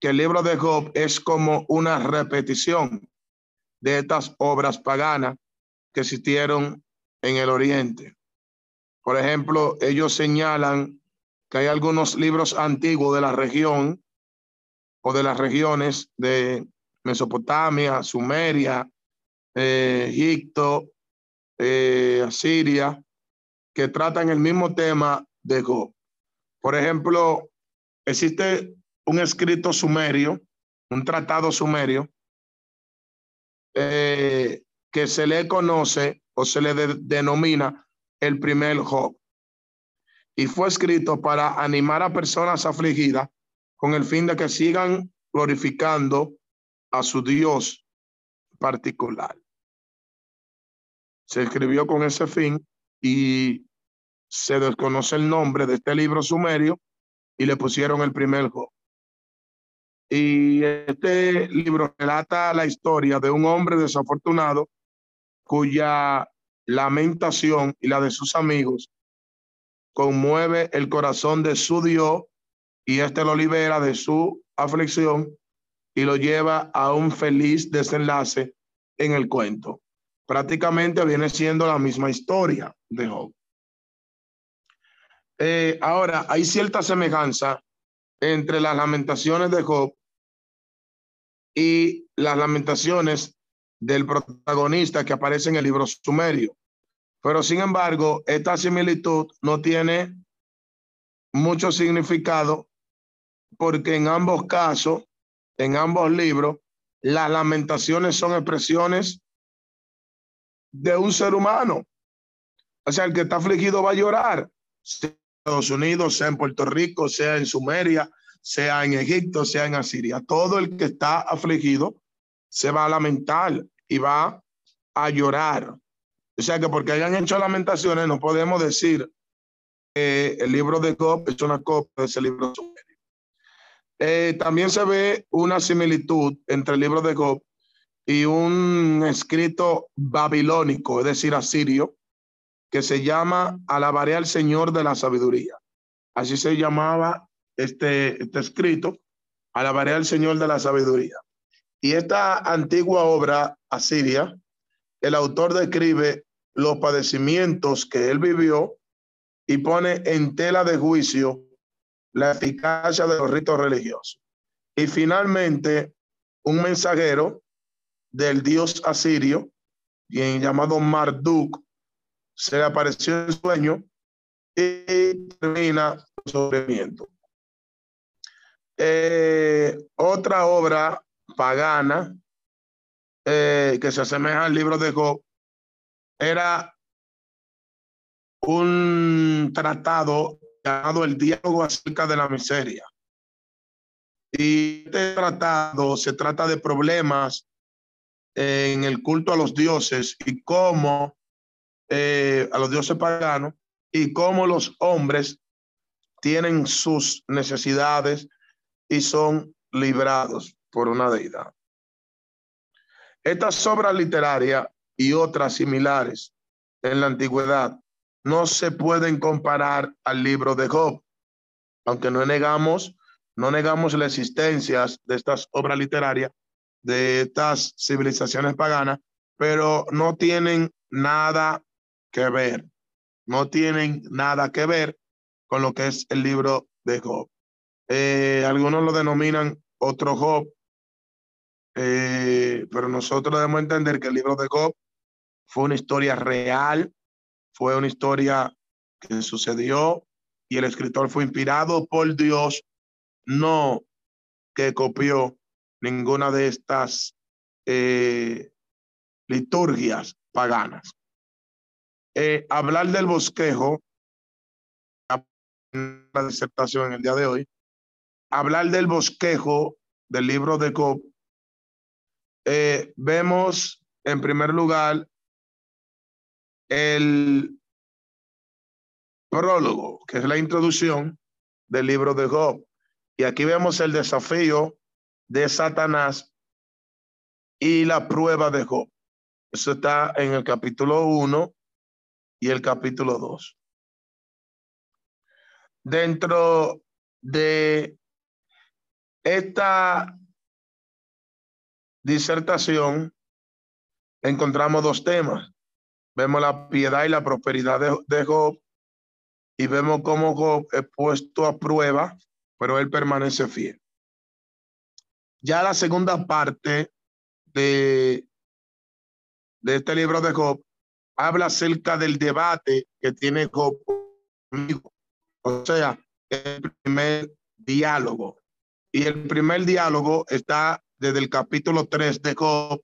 que el libro de Job es como una repetición de estas obras paganas que existieron en el Oriente. Por ejemplo, ellos señalan que hay algunos libros antiguos de la región o de las regiones de Mesopotamia, Sumeria, eh, Egipto, eh, Asiria, que tratan el mismo tema de Job. Por ejemplo, existe un escrito sumerio, un tratado sumerio, eh, que se le conoce o se le denomina el primer Job. Y fue escrito para animar a personas afligidas con el fin de que sigan glorificando a su Dios particular se escribió con ese fin y se desconoce el nombre de este libro sumerio y le pusieron el primer Job. Y este libro relata la historia de un hombre desafortunado cuya lamentación y la de sus amigos conmueve el corazón de su Dios y este lo libera de su aflicción y lo lleva a un feliz desenlace en el cuento prácticamente viene siendo la misma historia de Job. Eh, ahora, hay cierta semejanza entre las lamentaciones de Job y las lamentaciones del protagonista que aparece en el libro sumerio. Pero sin embargo, esta similitud no tiene mucho significado porque en ambos casos, en ambos libros, las lamentaciones son expresiones de un ser humano. O sea, el que está afligido va a llorar, sea en Estados Unidos, sea en Puerto Rico, sea en Sumeria, sea en Egipto, sea en Asiria. Todo el que está afligido se va a lamentar y va a llorar. O sea que porque hayan hecho lamentaciones, no podemos decir que el libro de Job es una copia de ese libro eh, también se ve una similitud entre el libro de Job y un escrito babilónico, es decir, asirio, que se llama Alabaré al Señor de la Sabiduría. Así se llamaba este, este escrito, Alabaré al Señor de la Sabiduría. Y esta antigua obra asiria, el autor describe los padecimientos que él vivió y pone en tela de juicio la eficacia de los ritos religiosos. Y finalmente, un mensajero del dios asirio, quien llamado Marduk, se le apareció en sueño y termina sufrimiento. Eh, otra obra pagana eh, que se asemeja al libro de Job era un tratado el diálogo acerca de la miseria. Y este tratado se trata de problemas en el culto a los dioses y cómo eh, a los dioses paganos y cómo los hombres tienen sus necesidades y son librados por una deidad. Estas obras literarias y otras similares en la antigüedad no se pueden comparar al libro de Job, aunque no negamos, no negamos la existencia de estas obras literarias, de estas civilizaciones paganas, pero no tienen nada que ver, no tienen nada que ver con lo que es el libro de Job. Eh, algunos lo denominan otro Job, eh, pero nosotros debemos entender que el libro de Job fue una historia real, fue una historia que sucedió y el escritor fue inspirado por Dios, no que copió ninguna de estas eh, liturgias paganas. Eh, hablar del bosquejo, la disertación en el día de hoy, hablar del bosquejo del libro de Job, eh, vemos en primer lugar el prólogo, que es la introducción del libro de Job. Y aquí vemos el desafío de Satanás y la prueba de Job. Eso está en el capítulo 1 y el capítulo 2. Dentro de esta disertación encontramos dos temas. Vemos la piedad y la prosperidad de, Job y vemos cómo Job es puesto a prueba, pero él permanece fiel. Ya la segunda parte de, de este libro de Job habla acerca del debate que tiene Job. O sea, el primer diálogo. Y el primer diálogo está desde el capítulo 3 de Job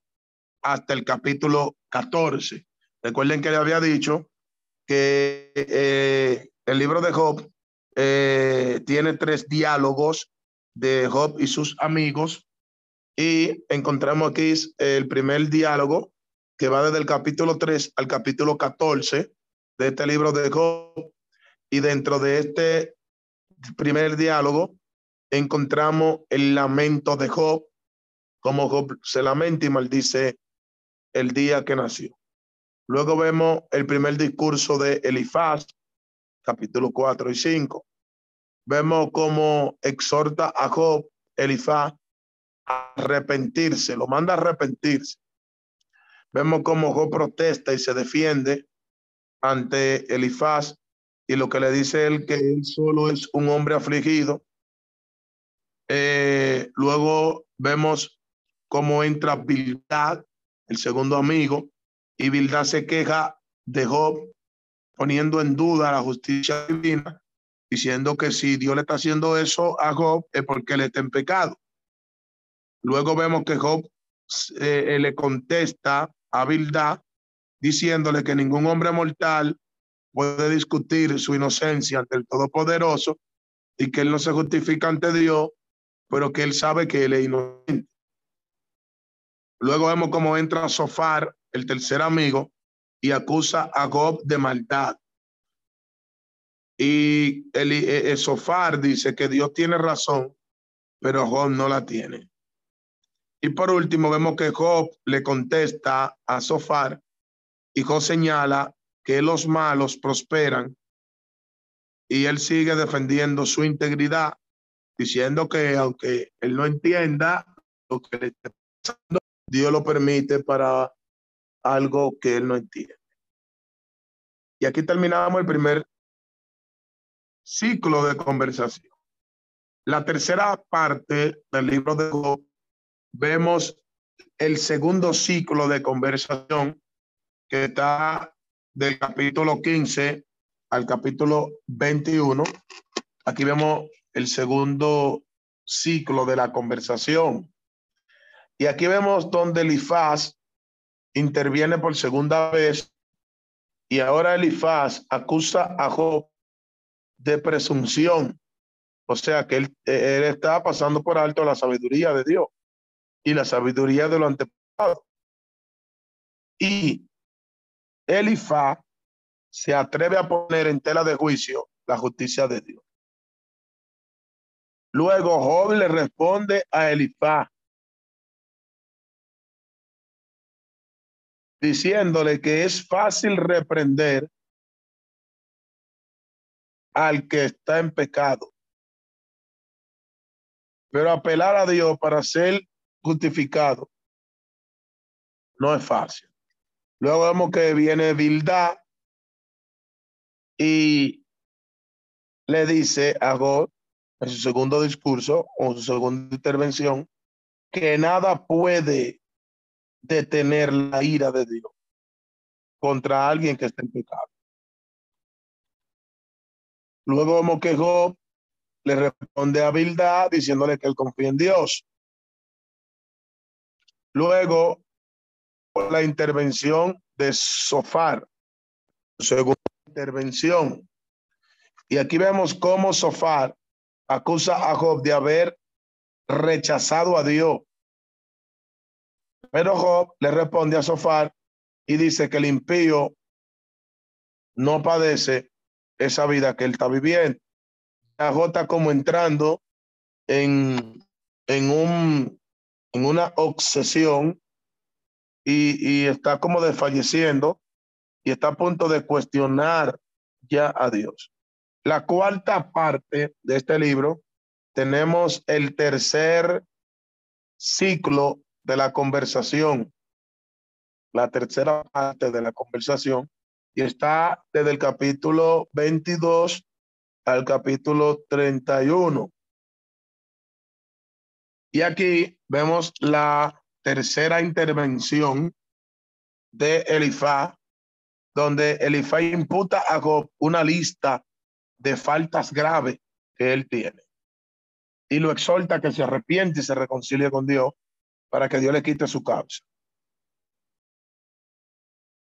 hasta el capítulo 14. Recuerden que le había dicho que eh, el libro de Job eh, tiene tres diálogos de Job y sus amigos y encontramos aquí el primer diálogo que va desde el capítulo 3 al capítulo 14 de este libro de Job y dentro de este primer diálogo encontramos el lamento de Job, como Job se lamenta y maldice el día que nació. Luego vemos el primer discurso de Elifaz, capítulo 4 y 5. Vemos cómo exhorta a Job, Elifaz, a arrepentirse, lo manda a arrepentirse. Vemos cómo Job protesta y se defiende ante Elifaz y lo que le dice él que él solo es un hombre afligido. Eh, luego vemos cómo entra Bildad, el segundo amigo, y Bildad se queja de Job, poniendo en duda la justicia divina, diciendo que si Dios le está haciendo eso a Job es porque él está en pecado. Luego vemos que Job eh, le contesta a Bildad diciéndole que ningún hombre mortal puede discutir su inocencia ante el Todopoderoso y que él no se justifica ante Dios, pero que él sabe que él es inocente. Luego vemos cómo entra Sofar, el tercer amigo, y acusa a Job de maldad. Y el, eh, eh, Sofar dice que Dios tiene razón, pero Job no la tiene. Y por último, vemos que Job le contesta a Sofar y Job señala que los malos prosperan y él sigue defendiendo su integridad, diciendo que aunque él no entienda lo que le está pasando, Dios lo permite para algo que él no entiende. Y aquí terminamos el primer ciclo de conversación. La tercera parte del libro de Job, vemos el segundo ciclo de conversación que está del capítulo 15 al capítulo 21. Aquí vemos el segundo ciclo de la conversación. Y aquí vemos donde Elifaz interviene por segunda vez y ahora Elifaz acusa a Job de presunción. O sea que él, él está pasando por alto la sabiduría de Dios y la sabiduría de los antepasados. Y Elifaz se atreve a poner en tela de juicio la justicia de Dios. Luego Job le responde a Elifaz diciéndole que es fácil reprender al que está en pecado. Pero apelar a Dios para ser justificado no es fácil. Luego vemos que viene Bildad y le dice a God en su segundo discurso o su segunda intervención que nada puede detener la ira de Dios contra alguien que está en pecado. Luego vemos que Job le responde a Bildad diciéndole que él confía en Dios. Luego, la intervención de Sofar, segunda intervención. Y aquí vemos cómo Sofar acusa a Job de haber rechazado a Dios. Pero Job le responde a Sofar y dice que el impío no padece esa vida que él está viviendo. La está como entrando en, en, un, en una obsesión y, y está como desfalleciendo y está a punto de cuestionar ya a Dios. La cuarta parte de este libro tenemos el tercer ciclo de la conversación, la tercera parte de la conversación, y está desde el capítulo 22 al capítulo 31. Y aquí vemos la tercera intervención de Elifá, donde Elifá imputa a Job una lista de faltas graves que él tiene. Y lo exhorta que se arrepiente y se reconcilie con Dios para que Dios le quite su causa.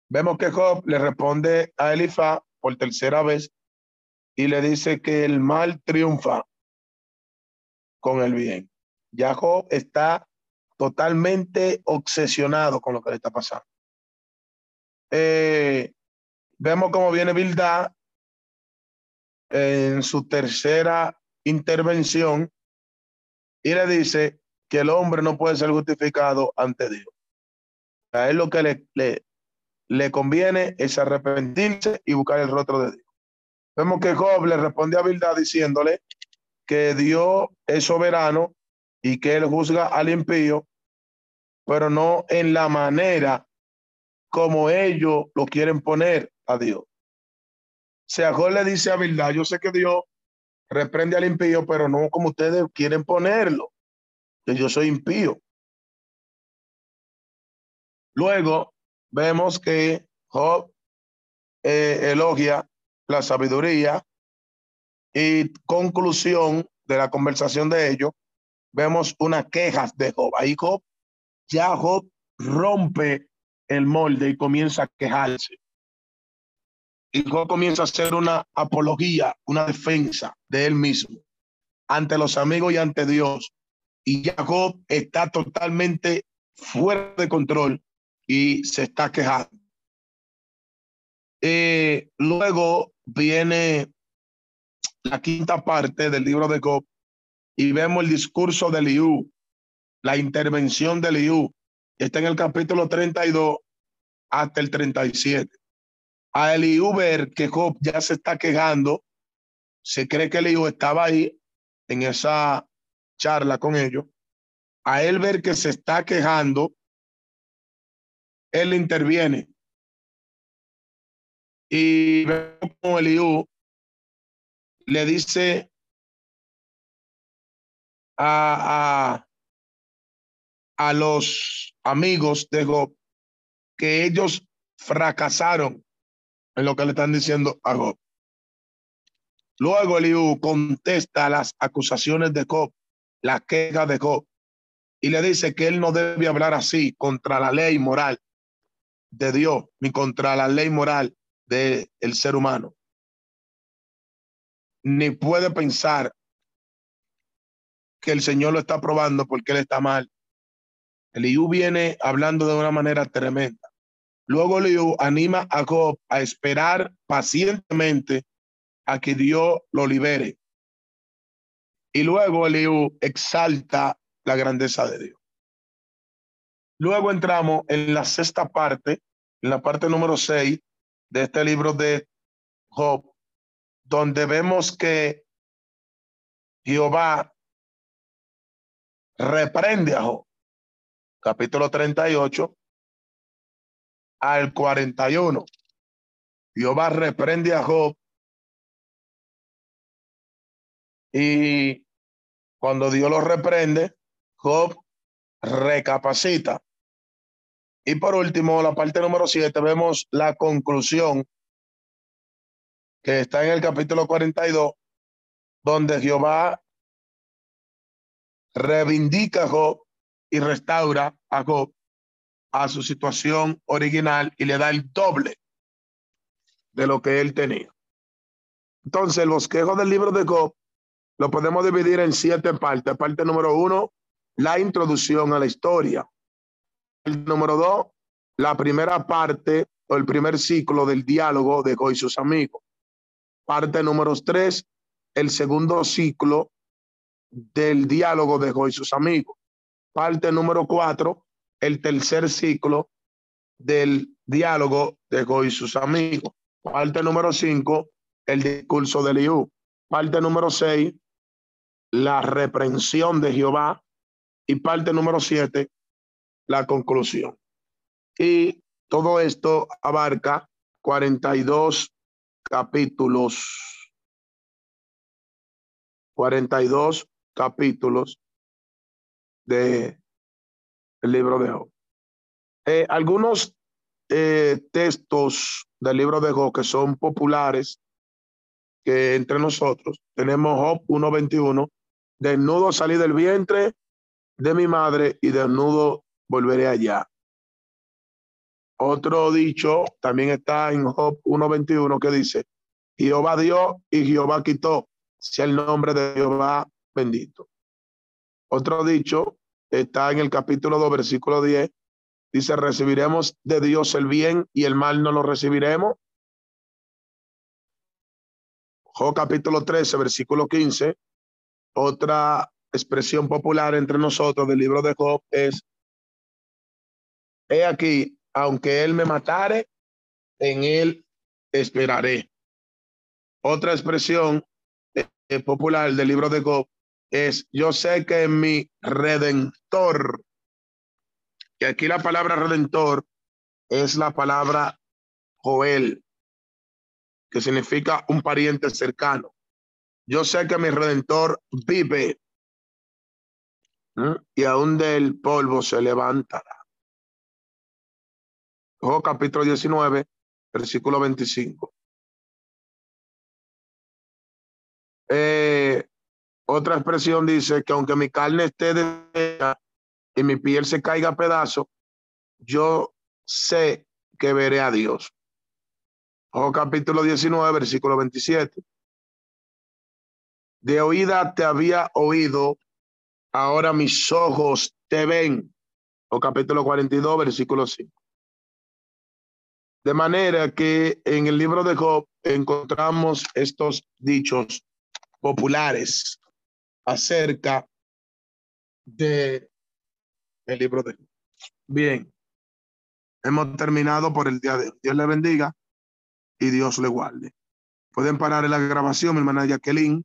Vemos que Job le responde a Elifá por tercera vez y le dice que el mal triunfa con el bien. Ya Job está totalmente obsesionado con lo que le está pasando. Eh, vemos cómo viene Bildad en su tercera intervención y le dice que el hombre no puede ser justificado ante Dios. A él lo que le, le, le conviene es arrepentirse y buscar el rostro de Dios. Vemos que Job le responde a Bildad diciéndole que Dios es soberano y que él juzga al impío, pero no en la manera como ellos lo quieren poner a Dios. O sea, Job le dice a Bildad, yo sé que Dios reprende al impío, pero no como ustedes quieren ponerlo, que yo soy impío. Luego, vemos que Job eh, elogia la sabiduría y conclusión de la conversación de ellos, vemos unas quejas de Job. Ahí Job, ya Job rompe el molde y comienza a quejarse. Y Job comienza a hacer una apología, una defensa de él mismo ante los amigos y ante Dios. Y ya Job está totalmente fuera de control y se está quejando. Eh, luego viene la quinta parte del libro de Job y vemos el discurso de Liu, la intervención de Liu. Está en el capítulo 32 hasta el 37. A Eliú ver que Job ya se está quejando, se cree que Eliú estaba ahí en esa charla con ellos. A él ver que se está quejando, él interviene. Y vemos como Eliú le dice a, a, a los amigos de Job que ellos fracasaron en lo que le están diciendo a Job. Luego Eliú contesta las acusaciones de Job, la queja de Job, y le dice que él no debe hablar así contra la ley moral de Dios, ni contra la ley moral del el ser humano. Ni puede pensar que el Señor lo está probando porque él está mal. Eliú viene hablando de una manera tremenda. Luego Eliú anima a Job a esperar pacientemente a que Dios lo libere. Y luego Eliú exalta la grandeza de Dios. Luego entramos en la sexta parte, en la parte número seis de este libro de Job, donde vemos que Jehová reprende a Job. Capítulo 38 al 41. Jehová reprende a Job y cuando Dios lo reprende, Job recapacita. Y por último, la parte número 7, vemos la conclusión que está en el capítulo 42, donde Jehová reivindica a Job y restaura a Job a su situación original y le da el doble de lo que él tenía. Entonces, el bosquejo del libro de Job lo podemos dividir en siete partes. Parte número uno, la introducción a la historia. El número dos, la primera parte o el primer ciclo del diálogo de Job y sus amigos. Parte número tres, el segundo ciclo del diálogo de Job y sus amigos. Parte número cuatro, el tercer ciclo del diálogo de Job y sus amigos. Parte número cinco, el discurso de Liu. Parte número seis, la reprensión de Jehová. Y parte número siete, la conclusión. Y todo esto abarca 42 capítulos. 42 capítulos de el libro de Job. Eh, algunos eh, textos del libro de Job que son populares que entre nosotros tenemos Job 1.21, desnudo salí del vientre de mi madre y desnudo volveré allá. Otro dicho también está en Job 1.21 que dice, Jehová dio y Jehová quitó, sea el nombre de Jehová bendito. Otro dicho está en el capítulo 2, versículo 10. Dice, recibiremos de Dios el bien y el mal no lo recibiremos. Job capítulo 13, versículo 15. Otra expresión popular entre nosotros del libro de Job es, he aquí, aunque él me matare, en él esperaré. Otra expresión eh, popular del libro de Job es, yo sé que mi redentor, que aquí la palabra redentor es la palabra Joel, que significa un pariente cercano. Yo sé que mi redentor vive y aún del polvo se levantará. Job capítulo 19, versículo 25. Eh, otra expresión dice que aunque mi carne esté de y mi piel se caiga a pedazos, yo sé que veré a Dios. O capítulo 19, versículo 27. De oída te había oído, ahora mis ojos te ven. O capítulo 42, versículo 5. De manera que en el libro de Job encontramos estos dichos populares acerca de el libro de Job. Bien, hemos terminado por el día de hoy. Dios le bendiga y Dios le guarde. Pueden parar la grabación, mi hermana Jacqueline.